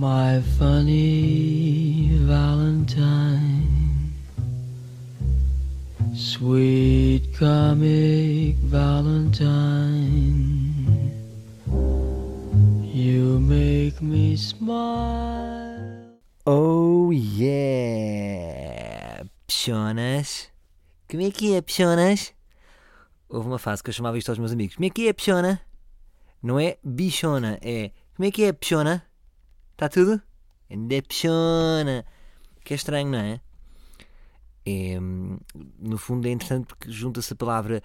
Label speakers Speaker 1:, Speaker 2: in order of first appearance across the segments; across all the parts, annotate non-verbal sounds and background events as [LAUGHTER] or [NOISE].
Speaker 1: My funny Valentine, sweet comic Valentine, you make me smile.
Speaker 2: Oh yeah! Pchonas? Como é que é, Pchonas? Houve uma fase que eu chamava isto aos meus amigos. Como é que é, Pchona? Não é bichona, é como é que é, Pchona? Está tudo? Anda, Pchona! Que é estranho, não é? é? No fundo é interessante porque junta-se a palavra,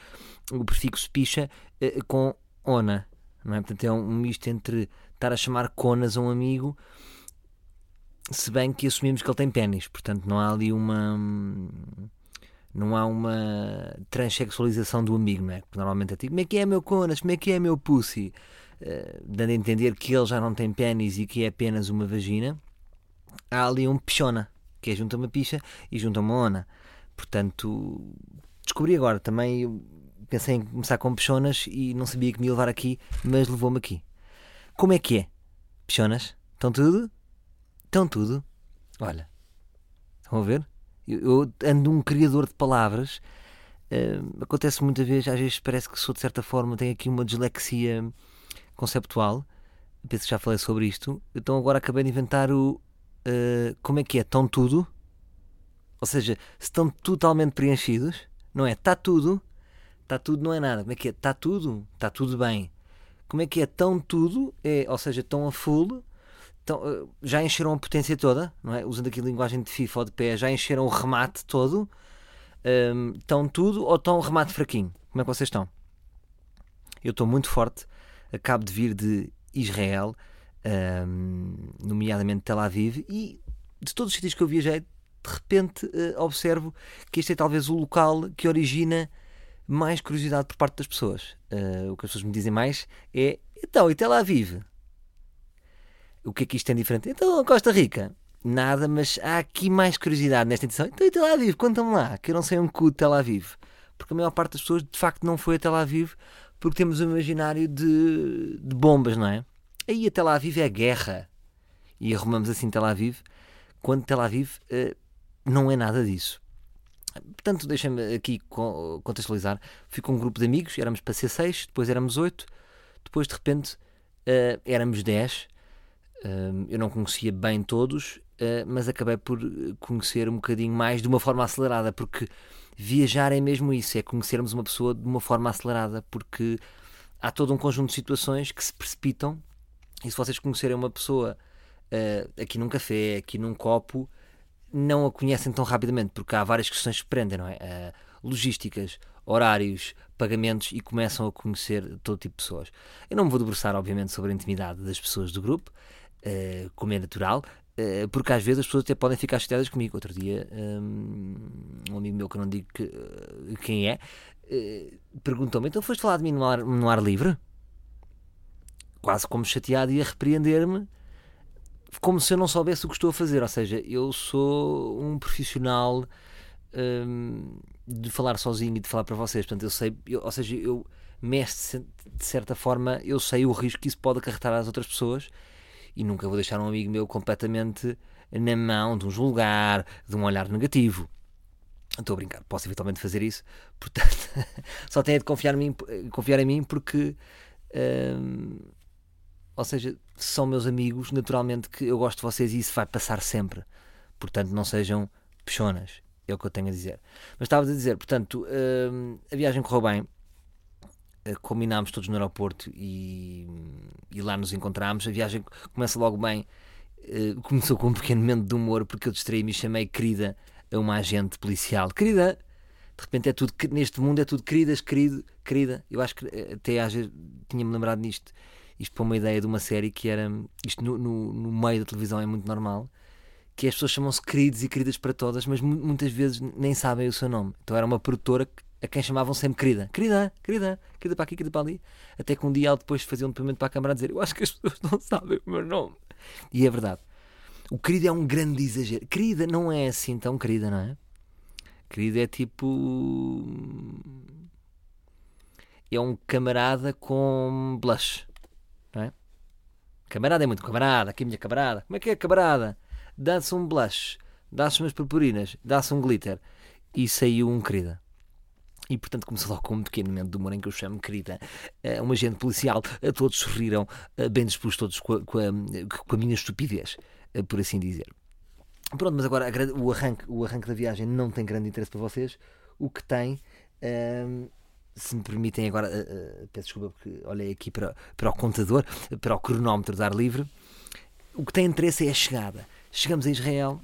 Speaker 2: o prefixo picha, eh, com ona, não é? Portanto é um misto entre estar a chamar conas a um amigo se bem que assumimos que ele tem pênis, portanto não há ali uma não há uma transexualização do amigo, não é? Porque normalmente é tipo, como é que é meu conas, como é que é meu pussy? Uh, dando a entender que ele já não tem pênis e que é apenas uma vagina, há ali um pichona, que é junto a uma picha e junto a uma ona. Portanto, descobri agora também, pensei em começar com pichonas e não sabia que me ia levar aqui, mas levou-me aqui. Como é que é? Pichonas? Estão tudo? Estão tudo? Olha, estão a ver? Eu, eu ando um criador de palavras. Uh, acontece muitas vezes, às vezes parece que sou de certa forma, tenho aqui uma dislexia conceptual. Penso que já falei sobre isto. Então agora acabei de inventar o. Uh, como é que é? Estão tudo? Ou seja, se estão totalmente preenchidos, não é? Está tudo. Está tudo, não é nada. Como é que é? Está tudo? Está tudo bem. Como é que é? Estão tudo? É, ou seja, estão a full então, eh, já encheram a potência toda, não é? usando aqui a linguagem de FIFA ou de pé, já encheram o remate todo. Um, estão tudo ou estão remate fraquinho? Como é que vocês estão? Eu estou muito forte, acabo de vir de Israel, um, nomeadamente Tel Aviv, e de todos os sítios que eu viajei, de repente uh, observo que este é talvez o local que origina mais curiosidade por parte das pessoas. Uh, o que as pessoas me dizem mais é: então, e Tel Aviv? o que é que isto tem diferente? Então, Costa Rica, nada, mas há aqui mais curiosidade nesta edição. Então, e Tel Aviv, conta-me lá, que eu não sei um cu de Tel Aviv. Porque a maior parte das pessoas, de facto, não foi a Tel Aviv porque temos um imaginário de, de bombas, não é? Aí a Tel Aviv é guerra. E arrumamos assim Tel Aviv, quando Tel Aviv uh, não é nada disso. Portanto, deixa-me aqui contextualizar. Fui com um grupo de amigos, éramos para ser seis, depois éramos oito, depois de repente uh, éramos dez eu não conhecia bem todos, uh, mas acabei por conhecer um bocadinho mais de uma forma acelerada, porque viajar é mesmo isso, é conhecermos uma pessoa de uma forma acelerada, porque há todo um conjunto de situações que se precipitam, e se vocês conhecerem uma pessoa uh, aqui num café, aqui num copo, não a conhecem tão rapidamente, porque há várias questões que prendem, não é? Uh, logísticas, horários, pagamentos e começam a conhecer todo tipo de pessoas. Eu não me vou debruçar, obviamente, sobre a intimidade das pessoas do grupo, uh, como é natural, porque às vezes as pessoas até podem ficar chateadas comigo. Outro dia, um, um amigo meu que não digo que, uh, quem é, perguntou-me: então foste falar de mim no ar, no ar livre? Quase como chateado e a repreender-me, como se eu não soubesse o que estou a fazer. Ou seja, eu sou um profissional. Um, de falar sozinho e de falar para vocês, portanto, eu sei, eu, ou seja, eu mestre de certa forma, eu sei o risco que isso pode acarretar às outras pessoas e nunca vou deixar um amigo meu completamente na mão de um julgar, de um olhar negativo. Estou a brincar, posso eventualmente fazer isso, [LAUGHS] portanto, só tenho de confiar em mim, confiar em mim porque, hum, ou seja, são meus amigos, naturalmente que eu gosto de vocês e isso vai passar sempre. Portanto, não sejam pechonas, é o que eu tenho a dizer. Mas estava a dizer, portanto, hum, a viagem correu bem, combinámos todos no aeroporto e, e, lá nos encontramos. A viagem começa logo bem. Uh, começou com um pequeno momento de humor porque eu distraí-me e chamei querida a uma agente policial. Querida! De repente é tudo, neste mundo é tudo queridas, querido, querida. Eu acho que eh, até às vezes tinha-me lembrado nisto. Isto para uma ideia de uma série que era. Isto no, no, no meio da televisão é muito normal. Que as pessoas chamam-se queridos e queridas para todas, mas muitas vezes nem sabem o seu nome. Então era uma produtora a quem chamavam sempre querida. Querida, querida, querida para aqui, querida para ali. Até que um dia ela depois fazia um depoimento para a câmara a dizer: Eu acho que as pessoas não [LAUGHS] sabem o meu nome. E é verdade. O querido é um grande exagero. Querida não é assim tão querida, não é? Querida é tipo. É um camarada com blush, não é? Camarada é muito camarada, aqui a minha camarada. Como é que é camarada? Dá-se um blush, dá-se umas purpurinas, dá-se um glitter. E saiu um querida. E portanto começou logo com um pequeno momento de humor em que eu chamo querida eh, um agente policial. Eh, Todos sorriram, eh, bem dispostos todos com a, com a- com a minha estupidez, eh, por assim dizer. Pronto, mas agora o arranque, o arranque da viagem não tem grande interesse para vocês. O que tem, ehm, se me permitem agora, peço desculpa porque olhei aqui para, para o contador, para o cronómetro de ar livre. O que tem interesse é a chegada. Chegamos a Israel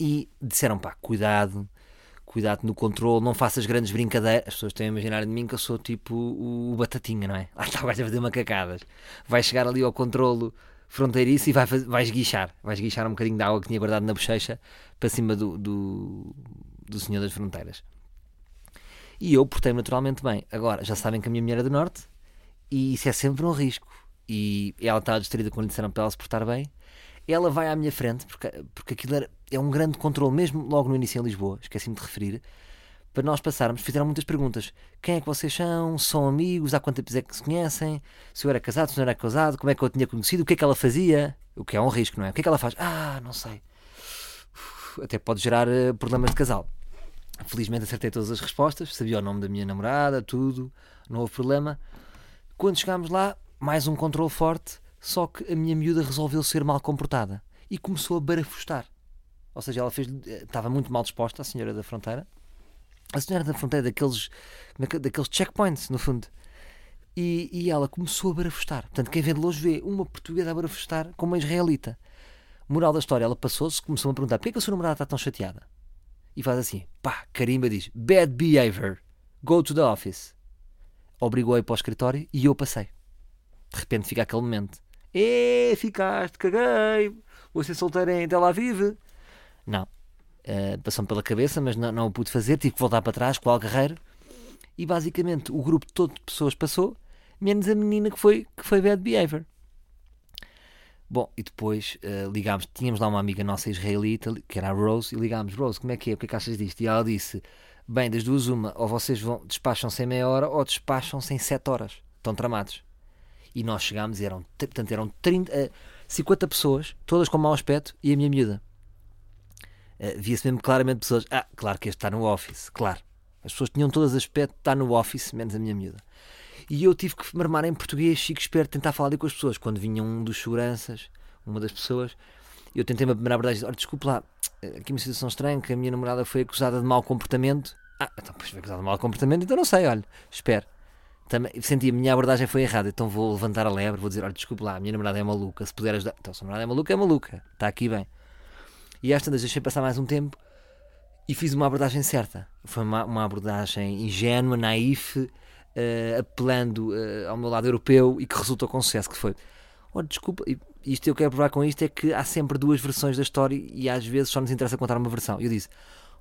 Speaker 2: e disseram, pá, cuidado, cuidado no controle, não faças grandes brincadeiras. As pessoas têm a imaginar de mim que eu sou tipo o, o Batatinha, não é? [LAUGHS] Lá está, vais a fazer macacadas. Vai chegar ali ao controlo fronteiriço e vai faz- vais guichar. Vais guichar um bocadinho de água que tinha guardado na bochecha para cima do, do, do Senhor das Fronteiras. E eu portei-me naturalmente bem. Agora, já sabem que a minha mulher é do Norte e isso é sempre um risco. E ela estava distraída quando lhe disseram para ela se portar bem. Ela vai à minha frente, porque, porque aquilo era- é um grande controle, mesmo logo no início em Lisboa, esqueci-me de referir, para nós passarmos, fizeram muitas perguntas. Quem é que vocês são? São amigos? Há quanto tempo é que se conhecem? Se eu era casado, se não era casado? Como é que eu tinha conhecido? O que é que ela fazia? O que é um risco, não é? O que é que ela faz? Ah, não sei. Até pode gerar eh, problemas de casal. Felizmente acertei todas as respostas, sabia o nome da minha namorada, tudo, não houve problema. Quando chegámos lá, mais um controle forte, só que a minha miúda resolveu ser mal comportada e começou a barafustar. Ou seja, ela fez, eh, estava muito mal disposta, a senhora da fronteira. A senhora da fronteira, daqueles, naque- daqueles checkpoints, no fundo. E, e ela começou a barafustar. Portanto, quem vê de longe vê uma portuguesa a barafustar com uma israelita. Moral da história, ela passou-se, começou a perguntar: porquê que a sua namorada está tão chateada? E faz assim: pá, carimba, diz: bad behavior, go to the office. Obrigou a ir para o escritório e eu passei. De repente fica aquele momento: Ê, ficaste, caguei, vou ser solteiro em Tel Aviv. Não. Uh, Passou-me pela cabeça, mas não, não o pude fazer, tive que voltar para trás com o Algarreiro. E basicamente o grupo todo de pessoas passou, menos a menina que foi, que foi bad behavior. Bom, e depois uh, ligámos, tínhamos lá uma amiga nossa israelita, que era a Rose, e ligámos, Rose, como é que é? O que é que achas disto? E ela disse, bem, das duas uma, ou vocês vão, despacham-se em meia hora, ou despacham-se em sete horas. Estão tramados. E nós chegámos e eram, portanto, eram 30, uh, 50 pessoas, todas com mau aspecto, e a minha miúda. Uh, Via-se mesmo claramente pessoas, ah, claro que este está no office, claro. As pessoas tinham todas aspecto, está no office, menos a minha miúda. E eu tive que me armar em português, chico esperto, tentar falar ali com as pessoas. Quando vinha um dos seguranças, uma das pessoas, eu tentei-me a primeira abordagem, olha, desculpe lá, aqui uma situação estranha, que a minha namorada foi acusada de mau comportamento. Ah, então pois foi acusada de mau comportamento, então não sei, olha, espero. Também, senti a minha abordagem foi errada, então vou levantar a lebre, vou dizer, olha, desculpe lá, a minha namorada é maluca, se puder ajudar. Então, se a namorada é maluca, é maluca, está aqui bem. E às tantas deixei passar mais um tempo e fiz uma abordagem certa. Foi uma, uma abordagem ingênua, naif, uh, apelando uh, ao meu lado europeu e que resultou com sucesso, que foi, olha, desculpa, isto eu quero provar com isto é que há sempre duas versões da história e às vezes só nos interessa contar uma versão. E eu disse,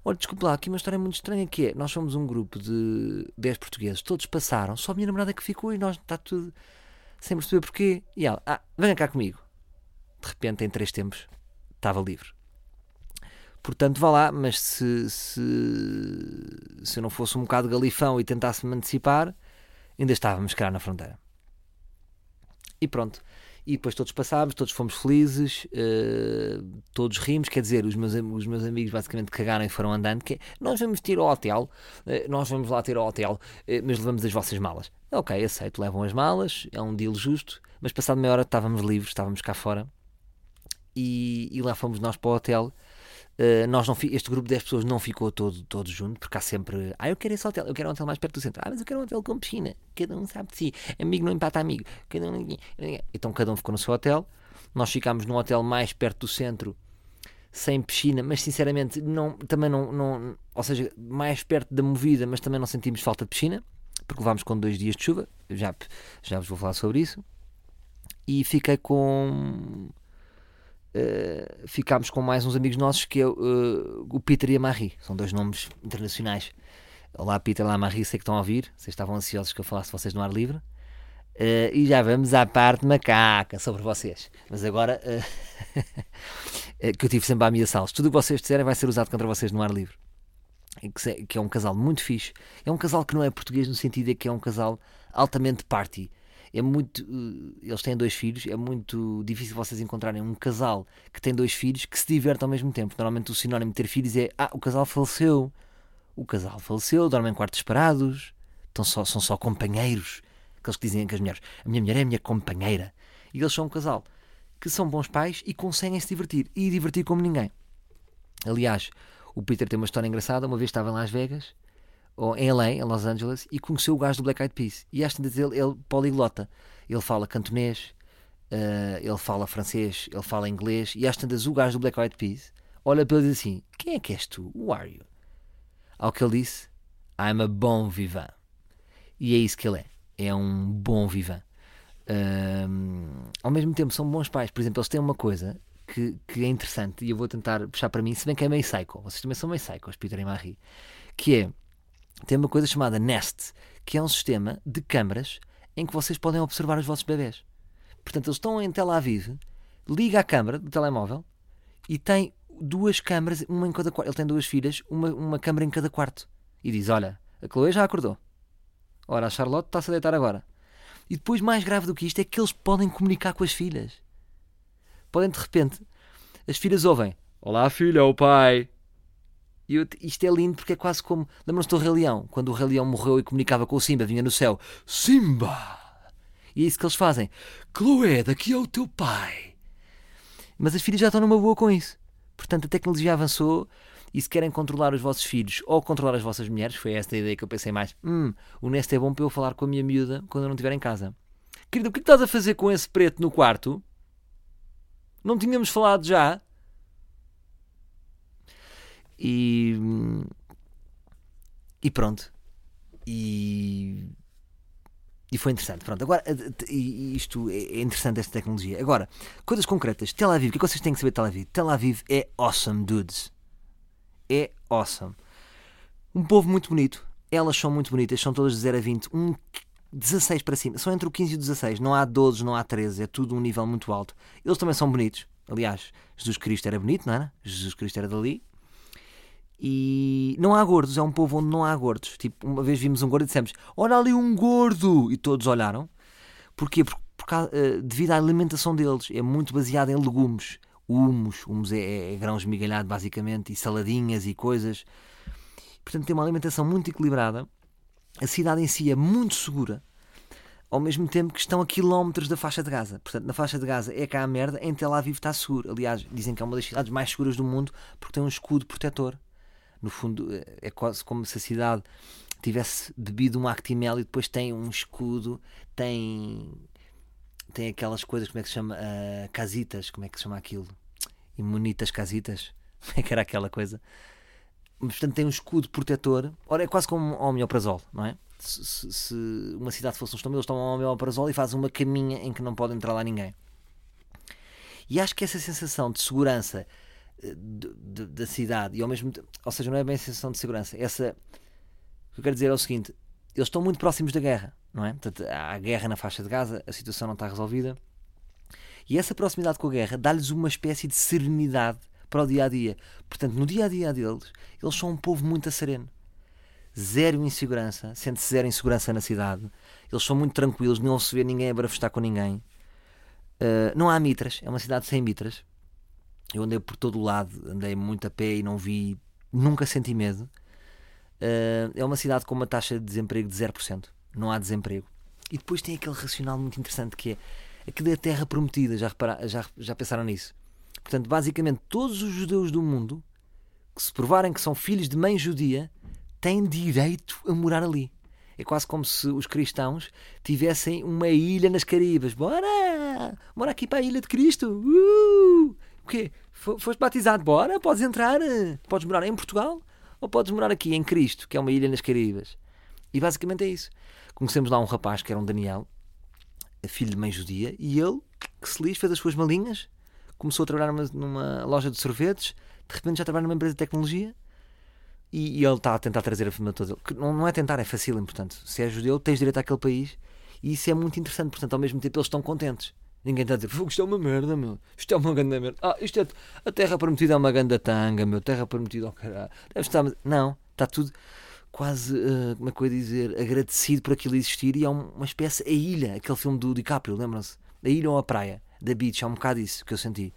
Speaker 2: olha, desculpa lá, aqui uma história muito estranha que é, nós somos um grupo de 10 portugueses, todos passaram, só a minha namorada que ficou e nós está tudo sem perceber porquê. E ela, ah, venha cá comigo. De repente, em três tempos, estava livre. Portanto, vá lá, mas se, se, se eu não fosse um bocado galifão e tentasse me antecipar, ainda estávamos cá na fronteira. E pronto. E depois todos passámos, todos fomos felizes, uh, todos rimos, quer dizer, os meus, os meus amigos basicamente cagaram e foram andando, que é, nós vamos ter ao hotel, uh, nós vamos lá ter ao hotel, uh, mas levamos as vossas malas. Ok, aceito, levam as malas, é um deal justo, mas passado meia hora estávamos livres, estávamos cá fora, e, e lá fomos nós para o hotel, Uh, nós não, este grupo de 10 pessoas não ficou todo, todo junto, porque há sempre. Ah, eu quero esse hotel, eu quero um hotel mais perto do centro. Ah, mas eu quero um hotel com piscina. Cada um sabe de si. Amigo não empata amigo. Cada um... Então cada um ficou no seu hotel. Nós ficámos num hotel mais perto do centro, sem piscina, mas sinceramente não, também não, não. Ou seja, mais perto da movida, mas também não sentimos falta de piscina, porque levámos com dois dias de chuva. Já, já vos vou falar sobre isso. E fiquei com. Uh, ficámos com mais uns amigos nossos que é uh, o Peter e a Marie, são dois nomes internacionais. Olá Peter, olá Marie, sei que estão a ouvir, vocês estavam ansiosos que eu falasse vocês no ar livre. Uh, e já vamos à parte macaca sobre vocês. Mas agora [LAUGHS] que eu tive sempre a ameaçá-los, tudo o que vocês disserem vai ser usado contra vocês no ar livre. Que, que é um casal muito fixe. É um casal que não é português no sentido de que é um casal altamente party. É muito. eh, Eles têm dois filhos, é muito difícil vocês encontrarem um casal que tem dois filhos que se diverte ao mesmo tempo. Normalmente o sinónimo de ter filhos é ah, o casal faleceu. O casal faleceu, dormem em quartos separados, estão só, são só companheiros. Aqueles que dizem que as mulheres, a minha mulher é a minha companheira. E eles são um casal que são bons pais e conseguem se divertir. E divertir como ninguém. Aliás, o Peter tem uma história engraçada. Uma vez estava em Las Vegas, ou em LA, em Los Angeles, e conheceu o gajo do Black Eyed Peas. E às tantas ele, ele poliglota. Ele fala cantonês, eh, ele fala francês, ele fala inglês. E às tantas o gajo do Black Eyed Peas olha para ele e diz assim: Quem é que és tu? Who are you? Ao que ele disse: I'm a bom vivant. E é isso que ele é. É um bom vivant. Ahm, ao mesmo tempo, são bons pais. Por exemplo, eles têm uma coisa que, que é interessante e eu vou tentar puxar para mim, se bem que é meio psycho. Vocês também são meio psychos, Peter e Marie. Que é, tem uma coisa chamada Nest, que é um sistema de câmaras em que vocês podem observar os vossos bebés. Portanto, eles estão em Tel Aviv, liga a câmara do telemóvel e tem duas câmaras, uma em cada quarto. Ele tem duas filhas, uma, uma câmara em cada quarto. E diz: Olha, a Chloe já acordou. Ora, a Charlotte está-se a deitar agora. E depois, mais grave do que isto, é que eles podem comunicar com as filhas. Podem, de repente, as filhas ouvem: Olá, filha, o pai. E eu- isto é lindo porque é quase como. Lembram-se do Rei Leão? Quando o Rei Leão morreu e comunicava com o Simba, vinha no céu: Simba! E é isso que eles fazem: Chloé, daqui é o teu pai. Mas as filhas já estão numa boa com isso. Portanto, a tecnologia avançou e se querem controlar os vossos filhos ou controlar as vossas mulheres, foi esta a ideia que eu pensei mais. Hum, o Nest é bom para eu falar com a minha miúda quando eu não estiver em casa. Querida, o que estás a fazer com esse preto no quarto? Não tínhamos falado já? E. E pronto. E. E foi interessante. Pronto, agora, eh, isto é é interessante, esta tecnologia. Agora, coisas concretas. Tel Aviv, o que é que vocês têm que saber de Tel Aviv? Tel Aviv é awesome, dudes. É awesome. Um povo muito bonito. Elas são muito bonitas, são todas de 0 a 20. Um 16 para cima. São entre o 15 e o 16. Não há 12, não há 13. É tudo um nível muito alto. Eles também são bonitos. Aliás, Jesus Cristo era bonito, não era? Jesus Cristo era dali. E não há gordos, é um povo onde não há gordos. Tipo, uma vez vimos um gordo e dissemos: Olha ali um gordo! E todos olharam. Porquê? Por, por eh, devido à alimentação deles. É muito baseada em legumes. Humus. Humus é, é, é grão esmigalhado, basicamente, e saladinhas e coisas. Portanto, tem uma alimentação muito equilibrada. A cidade em si é muito segura. Ao mesmo tempo que estão a quilómetros da faixa de Gaza. Portanto, na faixa de Gaza é cá a merda, em Tel Aviv está seguro. Aliás, dizem que é uma das cidades mais seguras do mundo porque tem um escudo protetor. No fundo, é quase como se a cidade tivesse bebido um Actimel e depois tem um escudo, tem tem aquelas coisas, como é que se chama? Ah, casitas, como é que se chama aquilo? Imunitas casitas? [LAUGHS] Como é que era aquela coisa? Mas, portanto, tem um escudo protetor. Ora, é quase como um omeprazol, não é? Se, se- se uma cidade fosse um estómago, eles tomam um omeprazol e fazem uma caminha em que não pode entrar lá ninguém. E acho que essa sensação de segurança eh, da cidade, e ao mesmo tempo, ou seja, não é bem a sensação de segurança, essa. O que eu quero dizer é o seguinte: eles estão muito próximos da guerra, não é? Portanto, há guerra na faixa de Gaza, a situação não está resolvida. E essa proximidade com a guerra dá-lhes uma espécie de serenidade para o dia a dia. Portanto, no dia a dia deles, eles são um povo muito sereno. Zero insegurança, sente-se zero insegurança na cidade. Eles são muito tranquilos, não se vê ninguém a barafustar com ninguém. Uh, não há mitras, é uma cidade sem mitras. Eu andei por todo o lado, andei muito a pé e não vi, nunca senti medo. Uh, é uma cidade com uma taxa de desemprego de 0%. Não há desemprego. E depois tem aquele racional muito interessante que é aquilo é a terra prometida. Já, repara, já, já pensaram nisso? Portanto, basicamente, todos os judeus do mundo que se provarem que são filhos de mãe judia têm direito a morar ali. É quase como se os cristãos tivessem uma ilha nas Caribas. Bora! Bora aqui para a ilha de Cristo! Uh! O quê? Fo- Foste batizado? Bora, podes entrar. Podes morar em Portugal ou podes morar aqui em Cristo, que é uma ilha nas Caribas. E basicamente é isso. Conhecemos lá um rapaz que era um Daniel, filho de mãe judia, e ele, que se lixe, fez as suas malinhas, começou a trabalhar numa, numa loja de sorvetes, de repente já trabalha numa empresa de tecnologia e, e ele está a tentar trazer a família toda. Que não, não é tentar, é fácil, portanto. Se é judeu, tens direito àquele país e isso é muito interessante. Portanto, ao mesmo tempo, eles estão contentes. Ninguém está a dizer, "Fogo, isto é uma merda, meu. Isto é uma grande merda. Ah, isto é. A terra prometida é uma grande tanga, meu. Terra prometida, oh caralho. Deve estar. Não, está tudo. quase, uh, como é que eu ia dizer, agradecido por aquilo existir e é um- uma espécie, a ilha, aquele filme do DiCaprio, lembram-se? A ilha ou a praia, da beach, é um bocado isso que eu senti.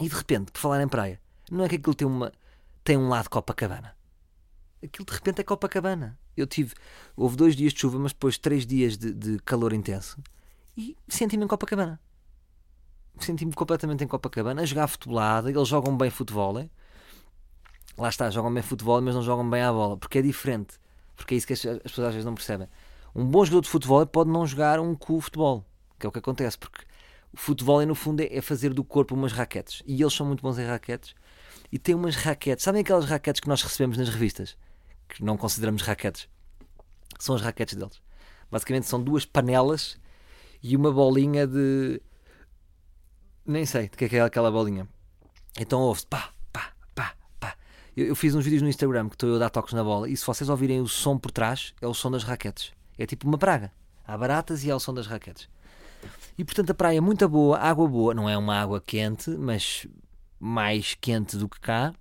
Speaker 2: E de repente, por falar em praia, não é que aquilo tem, uma, tem um lado Copacabana. Aquilo de repente é Copacabana. Eu tive, houve dois dias de chuva, mas depois três dias de, de calor intenso e senti-me em Copacabana. Senti-me completamente em Copacabana, a jogar futebolada, eles jogam bem futebol, é? lá está, jogam bem futebol, mas não jogam bem à bola, porque é diferente. Porque é isso que as, as pessoas às vezes não percebem. Um bom jogador de futebol pode não jogar um cu futebol, que é o que acontece, porque o futebol, no fundo, é é fazer do corpo umas raquetes. E eles são muito bons em raquetes. E têm umas raquetes. Sabem aquelas raquetes que nós recebemos nas revistas? Que não consideramos raquetes. São as raquetes deles. Basicamente são duas panelas e uma bolinha de. Nem sei de que é que é aquela bolinha. Então ouve-se pá, pá, pá, pá. Eu, eu fiz uns vídeos no Instagram que estou eu a dar toques na bola e se vocês ouvirem o som por trás, é o som das raquetes. É tipo uma praga. Há baratas e há o som das raquetes. E portanto a praia é muito boa, água boa, não é uma água quente, mas mais quente do que cá.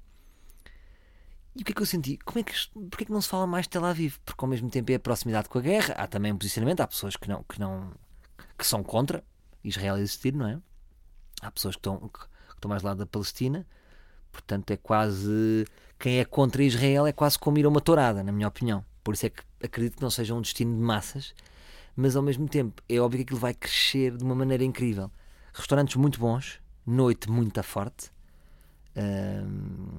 Speaker 2: E o que é que eu senti? Como é que, porquê é que não se fala mais de Tel Aviv? Porque ao mesmo tempo é a proximidade com a guerra, há também um posicionamento, há pessoas que não, que não que são contra Israel existir, não é? Há pessoas que estão, que, que estão mais do lado da Palestina, portanto é quase quem é contra Israel é quase como ir a uma tourada, na minha opinião. Por isso é que acredito que não seja um destino de massas, mas ao mesmo tempo é óbvio que aquilo vai crescer de uma maneira incrível. Restaurantes muito bons, noite muito forte, hum,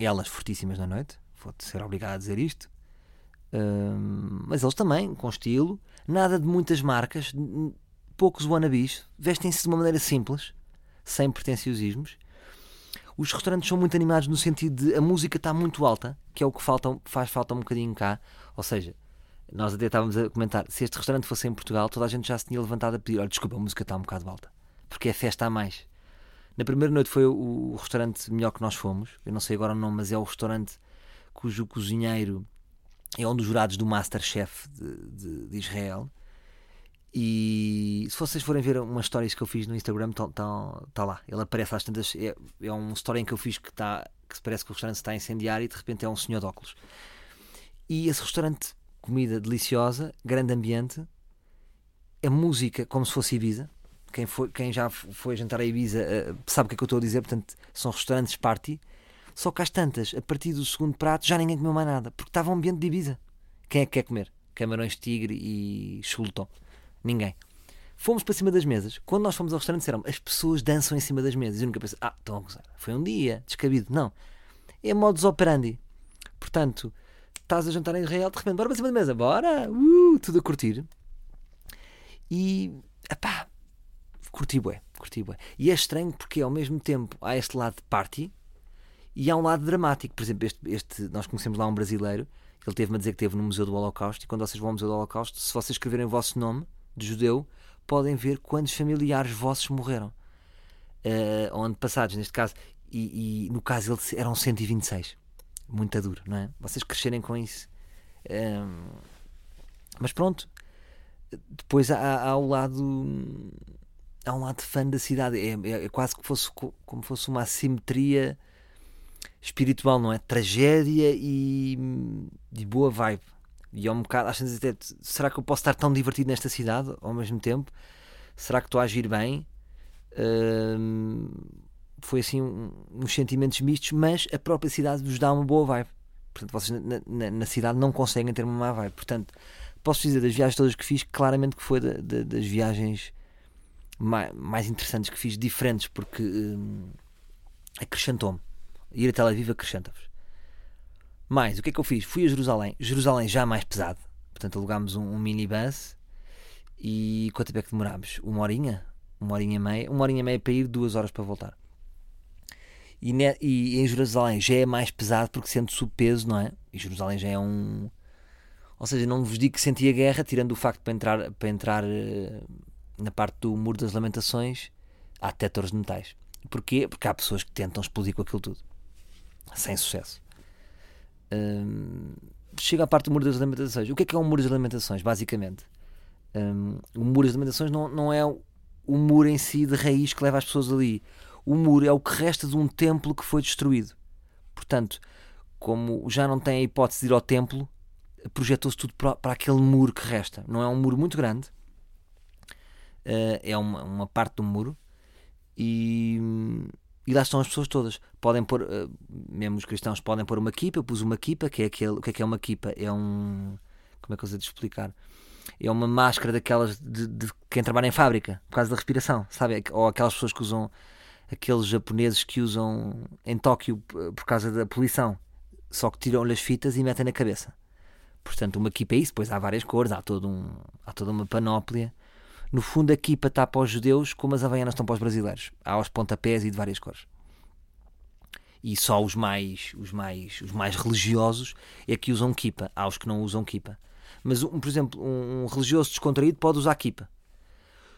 Speaker 2: elas fortíssimas na noite, vou ser obrigado a dizer isto, Mas eles também, com estilo, nada de muitas marcas, poucos wannabes, vestem-se de uma maneira simples, sem pretenciosismos. Os restaurantes são muito animados no sentido de a música está muito alta, que é o que falta, faz falta um bocadinho cá. Ou seja, nós até estávamos a comentar, se este restaurante fosse em Portugal, toda a gente já se tinha levantado a pedir: olha, desculpa, a música está um bocado alta, porque é festa a mais. Na primeira noite foi o, o restaurante melhor que nós fomos, eu não sei agora o nome, mas é o restaurante cujo cozinheiro é um dos jurados do Masterchef de, de, de Israel. E se vocês forem ver umas histórias que eu fiz no Instagram, está tá, lá. Ele aparece às tantas. É, é um story em que eu fiz que, tá, que parece que o restaurante está a incendiar e de repente é um senhor de óculos. E esse restaurante, comida deliciosa, grande ambiente, a música como se fosse Ibiza. Quem, foi, quem já foi jantar a Ibiza eh, sabe o que é que eu estou a dizer. Portanto, são restaurantes party. Só que às tantas, a partir do segundo prato, já ninguém comeu mais nada, porque estava um ambiente de Ibiza. Quem é que quer comer? Camarões tigre e chuletão. Ninguém. Fomos para cima das mesas. Quando nós fomos ao restaurante, disseram as pessoas dançam em cima das mesas. Eu nunca pensei, ah, estão a gozar. Foi um dia, descabido. Não. É modus operandi. Portanto, estás a jantar em Israel, de repente, bora para cima da mesa, bora, uh, tudo a curtir. E, epá, curti bué, curti bué. E é estranho porque ao mesmo tempo há este lado de party e há um lado dramático. Por exemplo, este, este nós conhecemos lá um brasileiro, ele teve-me a dizer que esteve no Museu do Holocausto e quando vocês vão ao Museu do Holocausto, se vocês escreverem o vosso nome de judeu, podem ver quantos familiares vossos morreram. Eh, onde passados, neste caso, e, e no caso ele eram 126. Muito duro, não é? Vocês crescerem com isso. Ehm, mas pronto, depois há, há o lado há um lado fã da cidade é, é- é quase que fosse co- como fosse uma assimetria espiritual não é? Tragédia e, e boa vibe. E é um bocado às vezes até será que eu posso estar tão divertido nesta cidade ao mesmo tempo? Será que estou a agir bem? Hum, foi assim um- uns sentimentos mistos mas a própria cidade vos dá uma boa vibe. Portanto vocês na, na- na cidade não conseguem ter uma má vibe. Portanto posso dizer das viagens todas que fiz, claramente que foi da- da- das viagens mais, mais interessantes que fiz, diferentes, porque hum, acrescentou-me. Ir a Tel Aviv acrescenta-vos. Mais, o que é que eu fiz? Fui a Jerusalém. Jerusalém já mais pesado. Portanto, alugámos um, um minibus e quanto tempo é que demorámos? Uma horinha? Uma horinha e meia? Uma horinha e meia para ir, duas horas para voltar. E, ne- e em Jerusalém já é mais pesado porque sente-se o peso, não é? E Jerusalém já é um, ou seja, não vos digo que senti a guerra, tirando o facto para entrar, para entrar eh, na parte do Muro das Lamentações, há detectores de metais. Porquê? Porque há pessoas que tentam explodir com aquilo tudo. Sem sucesso. Hum, chega à parte do Muro das Lamentações. O que é que é um Muro das Lamentações, basicamente? Hum, o Muro das Lamentações não, não é o o muro em si de raiz que leva as pessoas ali. O muro é o que resta de um templo que foi destruído. Portanto, como já não tem a hipótese de ir ao templo, projetou-se tudo para, para aquele muro que resta. Não é um muro muito grande, eh, é uma, uma parte do muro e, e lá estão as pessoas todas. Podem pôr, eh, mesmo os cristãos podem pôr uma equipa. Eu pus uma equipa, que é aquele. O que é que é uma equipa? É um. Como é que eu sei de explicar? É uma máscara daquelas de, de quem trabalha em fábrica, por causa da respiração, sabe? Ou aquelas pessoas que usam. Aqueles japoneses que usam em Tóquio p- por causa da poluição, só que tiram-lhe as fitas e metem na cabeça. Portanto, uma equipa é isso, depois há várias cores, há, todo um, há toda uma panóplia. No fundo, a equipa está para os judeus como as havaianas estão para os brasileiros. Há os pontapés e de várias cores. E só os mais, os mais, os mais religiosos é que usam kipa. Há os que não usam kipa. Mas, um, por exemplo, um, um religioso descontraído pode usar kipa.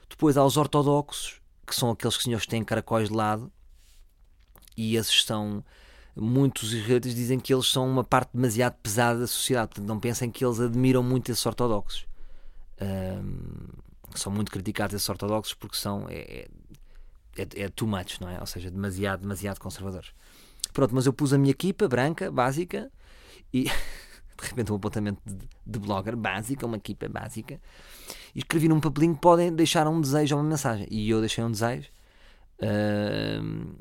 Speaker 2: Depois há os ortodoxos, que são aqueles senhores que têm caracóis de lado. E esses são... Muitos israelitas dizem que eles são uma parte demasiado pesada da sociedade. Portanto, não pensem que eles admiram muito esses ortodoxos. Ahm, são muito criticados esses ortodoxos porque são é, é, é too much, não é? Ou seja, demasiado, demasiado conservadores. Pronto, mas eu pus a minha equipa branca, básica, e [LAUGHS] de repente um apontamento de, de blogger, básica, uma equipa básica, e escrevi num papelinho que podem deixar um desejo ou uma mensagem. E eu deixei um desejo. ahm,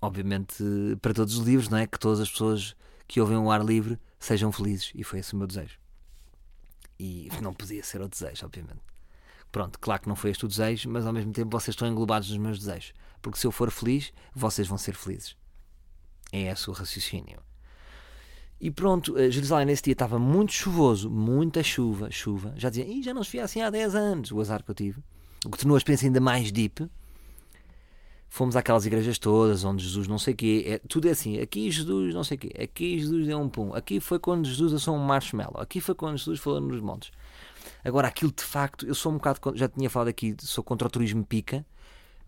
Speaker 2: obviamente para todos os livros, não é? Que todas as pessoas que ouvem o ar livre sejam felizes. E foi esse o meu desejo. E não podia ser o desejo, obviamente. Pronto, claro que não foi este o desejo, mas ao mesmo tempo vocês estão englobados nos meus desejos. Porque se eu for feliz, vocês vão ser felizes. É esse o raciocínio. E pronto, eh, Jerusalém nesse dia estava muito chuvoso, muita chuva, chuva. Já dizia, Ih, já não chovia assim há 10 anos, o azar que eu tive. O que tornou a experiência ainda mais deep. Fomos àquelas igrejas todas onde Jesus não sei o quê, é, tudo é assim, aqui Jesus não sei o quê, aqui Jesus deu um pum, aqui foi quando Jesus assou um marshmallow, aqui foi quando Jesus falou nos montes. Agora, aquilo de facto, eu sou um bocado, já tinha falado aqui, sou contra o turismo pica,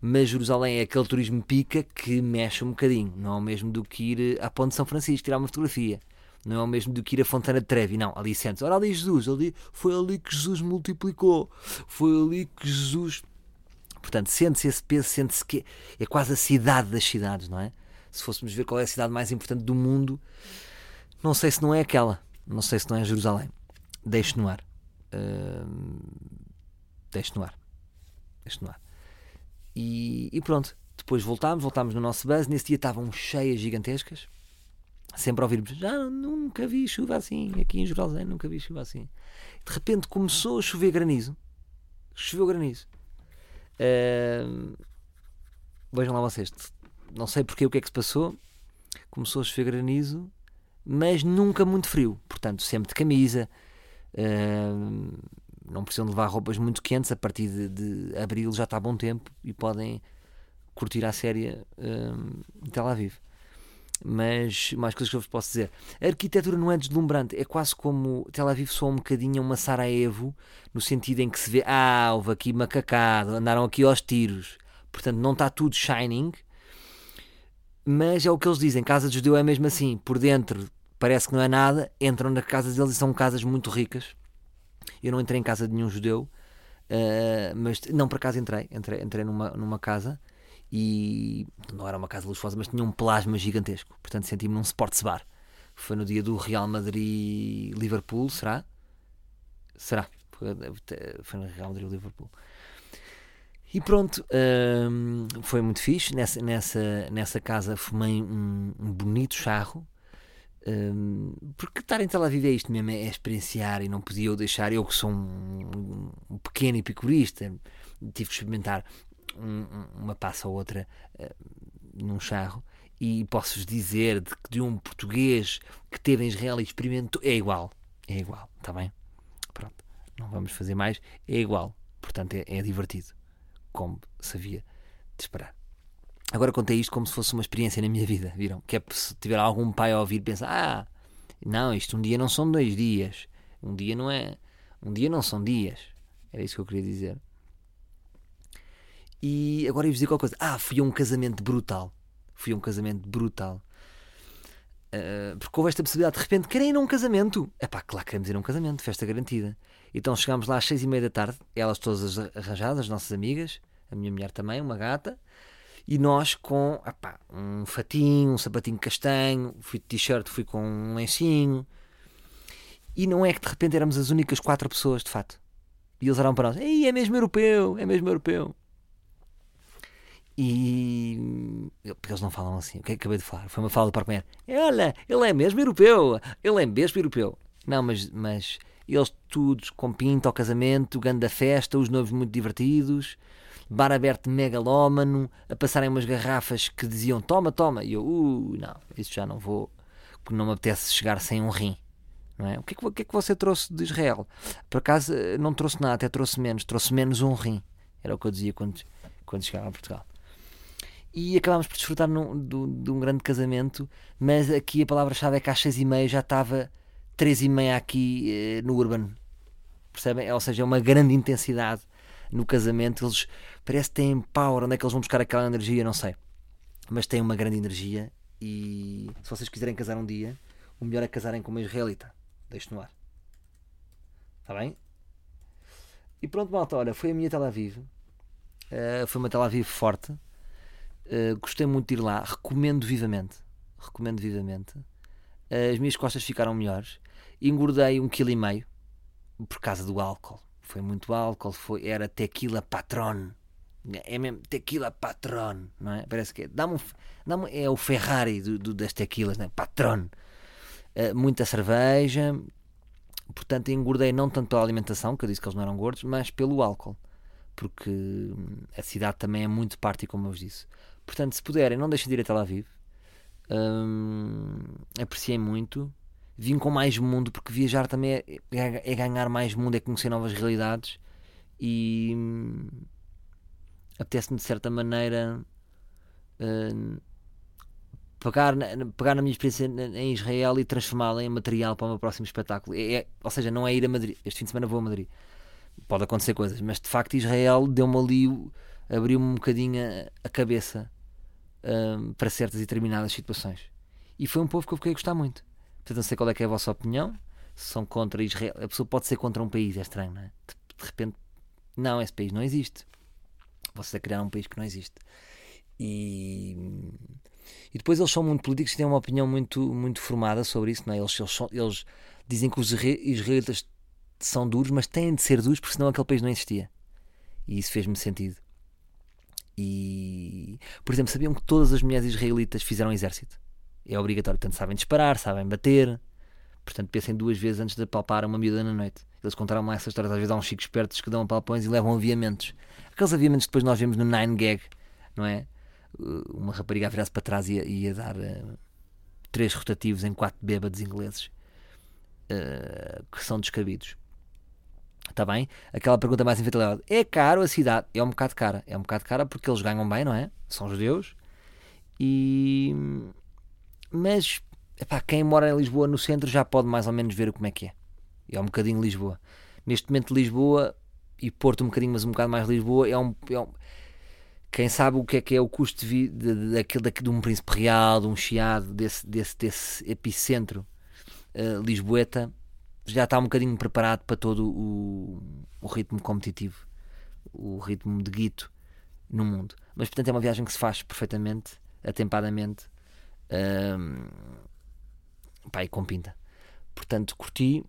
Speaker 2: mas Jerusalém é aquele turismo pica que mexe um bocadinho, não é o mesmo do que ir eh, à Ponte de São Francisco tirar uma fotografia. Não é o mesmo do que ir a Fontana de Trevi, não. Ali sentes, ora ali Jesus, ali, foi ali que Jesus multiplicou, foi ali que Jesus Portanto, sente-se esse peso, sente-se que é quase a cidade das cidades, não é? Se fôssemos ver qual é a cidade mais importante do mundo, não sei se não é aquela, não sei se não é Jerusalém. Deixe no ar. Hum, deixe no ar. Deixe no ar. E, e pronto, depois voltámos, voltámos no nosso bus. Nesse dia estavam cheias gigantescas, sempre ouvirmos: Já nunca vi chuva assim, aqui em Jerusalém nunca vi chuva assim. De repente começou a chover granizo, choveu granizo. Vejam lá vocês, não sei porque o que é que se passou. Começou a chover granizo, mas nunca muito frio. Portanto, sempre de camisa. Não precisam levar roupas muito quentes. A partir de, de abril já está bom tempo e podem curtir a série ahm, em Tel Aviv. Mas mais coisas que eu vos posso dizer. A arquitetura não é deslumbrante, é quase como Tel Aviv soa um bocadinho a uma Sarajevo, no sentido em que se vê, ah, houve aqui macacado, andaram aqui aos tiros. Portanto, não está tudo shining, mas é o que eles dizem: casa de judeu é mesmo assim, por dentro parece que não é nada, entram nas casas deles e são casas muito ricas. Eu não entrei em casa de nenhum judeu, ah, mas não por acaso entrei, entrei, entrei numa, numa casa e não era uma casa luxuosa, mas tinha um plasma gigantesco. Portanto, senti-me num sports bar. Foi no dia do Real Madrid-Liverpool, será? Será? Foi, no Real Madrid-Liverpool. E pronto, hum, foi muito fixe. Nessa, nessa, nessa casa fumei um, um bonito charro. Hum, porque estar em Tel Aviv é isto mesmo, é experienciar e não podia eu deixar, eu que sou um, um pequeno epicurista, tive que experimentar um- um- uma passa ou outra eh, num charro e posso-vos dizer de, de um português que teve em Israel e experimentou, é igual, é igual, está bem? Pronto, não vamos fazer mais, é igual, portanto é, é divertido, como sabia de esperar. Agora contei isto como se fosse uma experiência na minha vida, viram? Que é se tiver algum pai a ouvir pensar, ah, não, isto um dia não são dois dias, um dia não é, um dia não são dias, era isso que eu queria dizer. E agora ia-vos dizer qualquer coisa. Ah, fui a um casamento brutal. Fui a um casamento brutal. Ah, porque houve esta possibilidade de repente, querem ir a um casamento? É pá, claro, queremos ir a um casamento, festa garantida. Então chegámos lá às seis e meia da tarde, elas todas arranjadas, as nossas amigas, a minha mulher também, uma gata, E nós com epá, um fatinho, um sapatinho castanho, fui de t-shirt, fui com um lencinho. E não é que de repente éramos as únicas quatro pessoas, de fato. E eles olharam para nós: Ei, é mesmo europeu, é mesmo europeu. E. Porque eles não falam assim. O que é que acabei de falar? Foi uma fala do Parque Mayer. Olha, ele é mesmo europeu. Ele é mesmo europeu. Não, mas, mas eles todos com pinta ao casamento, grande festa, os novos muito divertidos, bar aberto megalómano, a passarem umas garrafas que diziam toma, toma. E eu, uh, não, isso já não vou, porque não me apetece chegar sem um rim. Não é? o, que é que, o que é que você trouxe de Israel? Por acaso eh, não trouxe nada, até trouxe menos, trouxe menos um rim. Era o que eu dizia quando, quando chegava a Portugal e acabámos por desfrutar num, de, de, um grande casamento, mas aqui a palavra-chave é que às seis e meia já estava três e meia aqui eh, no Urban. Percebem? Ou seja, é uma grande intensidade no casamento. Eles parece que têm power. Onde é que eles vão buscar aquela energia? Não sei. Mas têm uma grande energia. E se vocês quiserem casar um dia, o melhor é casarem com uma israelita. Deixe no ar. Está bem? E pronto, malta. Olha, foi a minha Tel Aviv. Uh, foi uma Tel Aviv forte. Uh, gostei muito de ir lá. Recomendo vivamente. Recomendo vivamente. Uh, as minhas costas ficaram melhores. Engordei um quilo e meio por causa do álcool. Foi muito álcool, foi, era tequila patron. É mesmo tequila patron, não é? Parece que é. Dá-me um, dá é o Ferrari do, do, das tequilas, não é? Patron. Uh, muita cerveja. Portanto, engordei não tanto pela alimentação, que eu disse que eles não eram gordos, mas pelo álcool. Porque hum, a cidade também é muito party, como eu vos disse. Portanto, se puderem, não deixem de ir a Tel Aviv. Hum, apreciei muito vim com mais mundo, porque viajar também é, é, é ganhar mais mundo, é conhecer novas realidades e hum, apetece-me de certa maneira hum, pegar, na, pegar na minha experiência em Israel e transformá-la em material para o meu próximo espetáculo. É, é, ou seja, não é ir a Madrid. Este fim de semana vou a Madrid. Pode acontecer coisas, mas de facto Israel deu-me ali, abriu-me um bocadinho a, cabeça hum, para certas e determinadas situações. E foi um povo que eu fiquei a gostar muito. Portanto, não sei qual é, é a vossa opinião. Se são contra Israel. A pessoa pode ser contra um país, é estranho, não é? De, de repente, não, esse país não existe. Você criar um país que não existe. E, e depois eles são muito políticos e têm uma opinião muito, muito formada sobre isso, não é? Eles, eles, eles dizem que os israelitas são duros, mas têm de ser duros porque senão aquele país não existia. E isso fez-me sentido. E, por exemplo, sabiam que todas as mulheres israelitas fizeram exército? É obrigatório. Portanto, sabem disparar, sabem bater. Portanto, pensem duas vezes antes de palpar uma miúda na noite. Eles contaram lá essas histórias. Às vezes há uns chicos espertos que dão palpões e levam aviamentos. Aqueles aviamentos que depois nós vemos no Nine Gag, não é? Uh, uma rapariga a virar-se para trás e ia, ia dar uh, três rotativos em quatro bêbados ingleses uh, que são descabidos. Está bem? Aquela pergunta mais infantilizada. É caro a cidade? É um bocado cara. É um bocado cara porque eles ganham bem, não é? São judeus. E mas epá, quem mora em Lisboa no centro já pode mais ou menos ver como é que é. É um bocadinho Lisboa. Neste momento Lisboa e Porto um bocadinho, mas um bocado mais Lisboa é um, é um quem sabe o que é que é o custo de daquele de, de um príncipe real, de um chiado, desse, desse, desse epicentro uh, lisboeta, já está um bocadinho preparado para todo o, o ritmo competitivo, o ritmo de guito no mundo. Mas portanto é uma viagem que se faz perfeitamente, atempadamente, um, pá, e com pinta. Portanto, curti,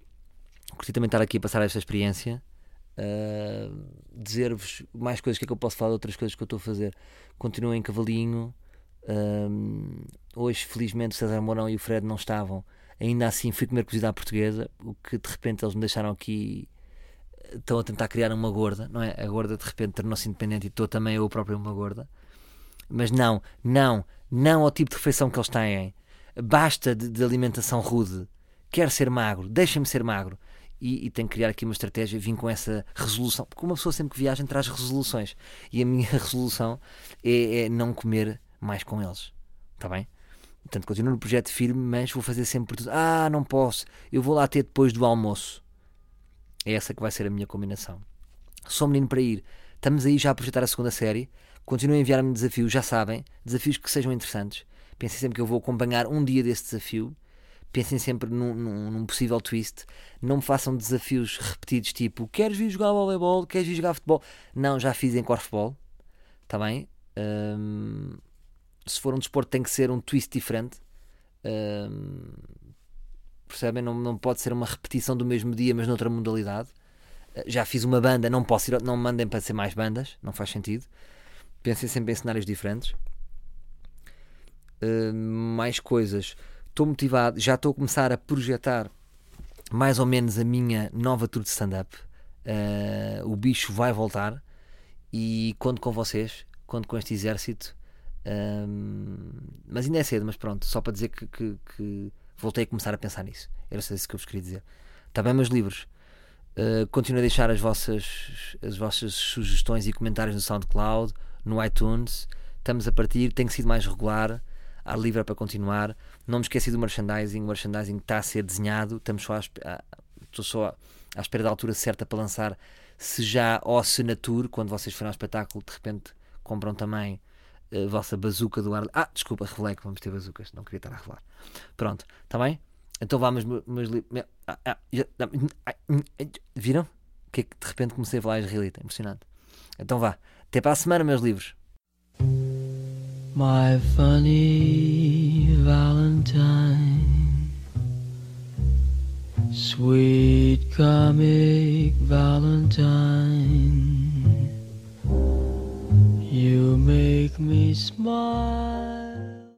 Speaker 2: curti também estar aqui a passar esta experiência. Uh, dizer-vos mais coisas que é que eu posso falar, outras coisas que eu estou a fazer. Continuem em cavalinho. Um, hoje, felizmente, o César Mourão e o Fred não estavam. Ainda assim, fui comer cozida à portuguesa, o que de repente eles me deixaram aqui. Estão a tentar criar uma gorda, não é? A gorda de repente tornou-se independente e estou também eu próprio uma gorda. Mas não, não, não ao tipo de refeição que eles têm. Basta de, de alimentação rude. Quero ser magro, deixem-me ser magro. E, e, tenho que criar aqui uma estratégia. Vim com essa resolução. Porque uma pessoa sempre que viaja traz resoluções. E a minha [LAUGHS] resolução é, é não comer mais com eles. Está bem? Portanto, continuo no projeto firme, mas vou fazer sempre tudo. Ah, não posso. Eu vou lá ter depois do almoço. É essa que vai ser a minha combinação. Sou menino para ir. Estamos aí já a projetar a segunda série. Continuem a enviar-me desafios, já sabem, desafios que sejam interessantes. Pensem sempre que eu vou acompanhar um dia desse desafio. Pensem sempre num, num, num possível twist. Não me façam desafios repetidos, tipo: queres vir jogar voleibol? Queres vir jogar futebol? Não, já fiz em corfball. Está bem? Ahm, se for um desporto, tem que ser um twist diferente. Ahm, percebem? Não, não pode ser uma repetição do mesmo dia, mas noutra modalidade. Já fiz uma banda, não posso ir, não me mandem para ser mais bandas, não faz sentido. Pensem sempre em cenários diferentes. Uh, mais coisas. Estou motivado, já estou a começar a projetar mais ou menos a minha nova tour de stand-up. Uh, o bicho vai voltar e conto com vocês, conto com este exército. Um, mas ainda é cedo, mas pronto, só para dizer que, que- que voltei a começar a pensar nisso. Era só isso que eu vos queria dizer. Também meus livros. Uh, continuo a deixar as vossas, as vossas sugestões e comentários no SoundCloud, no iTunes. Estamos a partir, tem sido mais regular. Há livre para continuar. Não me esqueci do merchandising. O merchandising está a ser desenhado. Estamos só à, estou só à, espera da altura certa para lançar. Se já ou se na tour, quando vocês forem ao espetáculo, de repente compram também a vossa bazuca do ar. Ah, desculpa, revelei que vamos ter bazucas. Não queria estar a revelar. Pronto, está bem? Então vá, li- me- ah, ah, Viram? Que é que de repente comecei a falar israelita? Impressionante. Então vá. Até para a semana, meus livros.
Speaker 1: My funny Valentine, sweet comic Valentine, you make me smile.